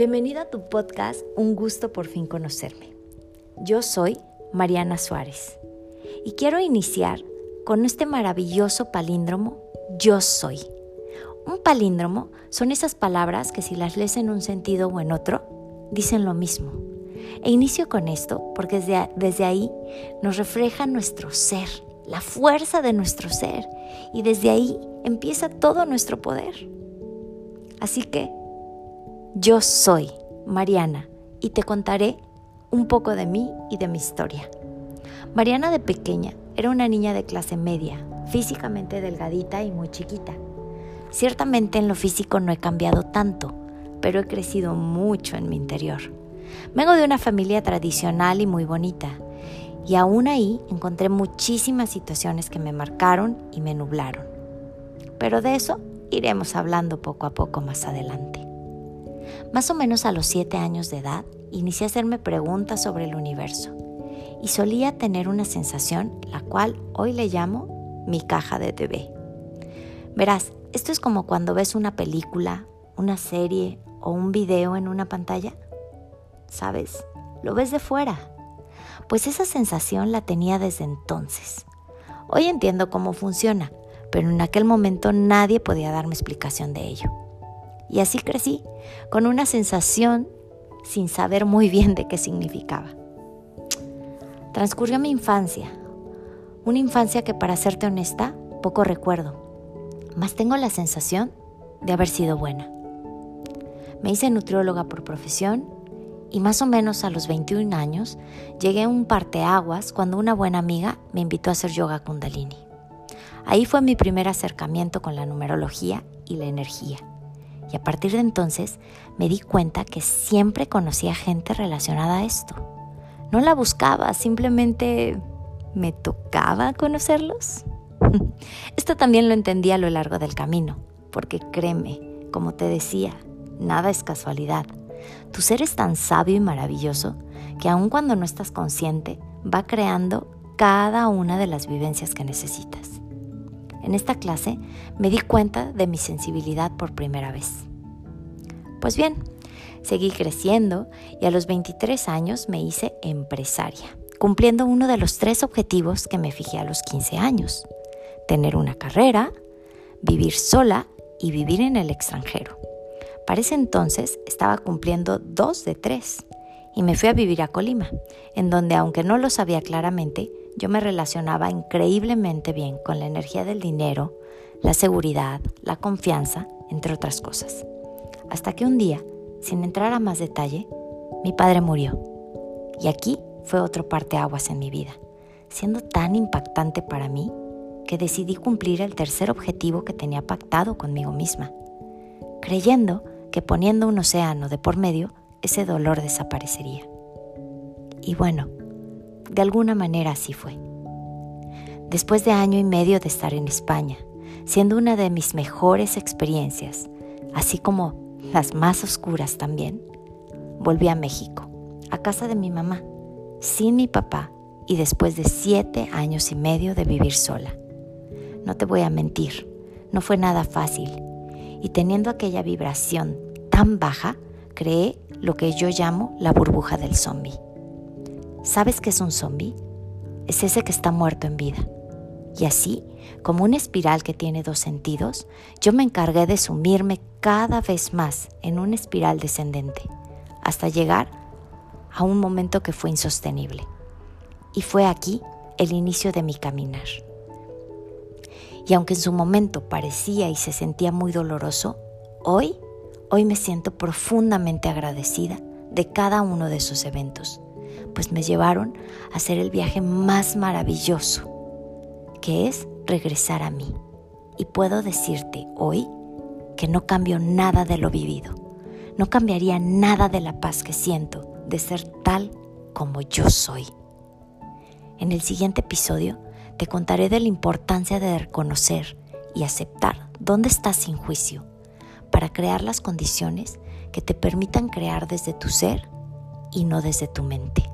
Bienvenida a tu podcast Un gusto por fin conocerme. Yo soy Mariana Suárez y quiero iniciar con este maravilloso palíndromo Yo soy. Un palíndromo son esas palabras que si las lees en un sentido o en otro, dicen lo mismo. E inicio con esto porque desde, desde ahí nos refleja nuestro ser, la fuerza de nuestro ser y desde ahí empieza todo nuestro poder. Así que yo soy Mariana y te contaré un poco de mí y de mi historia. Mariana de pequeña era una niña de clase media, físicamente delgadita y muy chiquita. Ciertamente en lo físico no he cambiado tanto, pero he crecido mucho en mi interior. Vengo de una familia tradicional y muy bonita, y aún ahí encontré muchísimas situaciones que me marcaron y me nublaron. Pero de eso iremos hablando poco a poco más adelante. Más o menos a los siete años de edad, inicié a hacerme preguntas sobre el universo y solía tener una sensación, la cual hoy le llamo mi caja de bebé. Verás, esto es como cuando ves una película, una serie o un video en una pantalla. ¿Sabes? Lo ves de fuera. Pues esa sensación la tenía desde entonces. Hoy entiendo cómo funciona, pero en aquel momento nadie podía darme explicación de ello. Y así crecí, con una sensación sin saber muy bien de qué significaba. Transcurrió mi infancia, una infancia que para serte honesta, poco recuerdo, mas tengo la sensación de haber sido buena. Me hice nutrióloga por profesión y más o menos a los 21 años llegué a un parteaguas cuando una buena amiga me invitó a hacer yoga kundalini. Ahí fue mi primer acercamiento con la numerología y la energía. Y a partir de entonces me di cuenta que siempre conocía gente relacionada a esto. No la buscaba, simplemente me tocaba conocerlos. Esto también lo entendí a lo largo del camino, porque créeme, como te decía, nada es casualidad. Tu ser es tan sabio y maravilloso que aun cuando no estás consciente, va creando cada una de las vivencias que necesitas. En esta clase me di cuenta de mi sensibilidad por primera vez. Pues bien, seguí creciendo y a los 23 años me hice empresaria, cumpliendo uno de los tres objetivos que me fijé a los 15 años. Tener una carrera, vivir sola y vivir en el extranjero. Para ese entonces estaba cumpliendo dos de tres y me fui a vivir a Colima, en donde aunque no lo sabía claramente, yo me relacionaba increíblemente bien con la energía del dinero, la seguridad, la confianza, entre otras cosas. Hasta que un día, sin entrar a más detalle, mi padre murió. Y aquí fue otro parteaguas en mi vida, siendo tan impactante para mí que decidí cumplir el tercer objetivo que tenía pactado conmigo misma, creyendo que poniendo un océano de por medio, ese dolor desaparecería. Y bueno, de alguna manera así fue. Después de año y medio de estar en España, siendo una de mis mejores experiencias, así como las más oscuras también, volví a México, a casa de mi mamá, sin mi papá y después de siete años y medio de vivir sola. No te voy a mentir, no fue nada fácil y teniendo aquella vibración tan baja, creé lo que yo llamo la burbuja del zombie. ¿Sabes qué es un zombie? Es ese que está muerto en vida. Y así, como una espiral que tiene dos sentidos, yo me encargué de sumirme cada vez más en una espiral descendente, hasta llegar a un momento que fue insostenible. Y fue aquí el inicio de mi caminar. Y aunque en su momento parecía y se sentía muy doloroso, hoy, hoy me siento profundamente agradecida de cada uno de esos eventos pues me llevaron a hacer el viaje más maravilloso, que es regresar a mí. Y puedo decirte hoy que no cambio nada de lo vivido. No cambiaría nada de la paz que siento de ser tal como yo soy. En el siguiente episodio te contaré de la importancia de reconocer y aceptar dónde estás sin juicio para crear las condiciones que te permitan crear desde tu ser y no desde tu mente.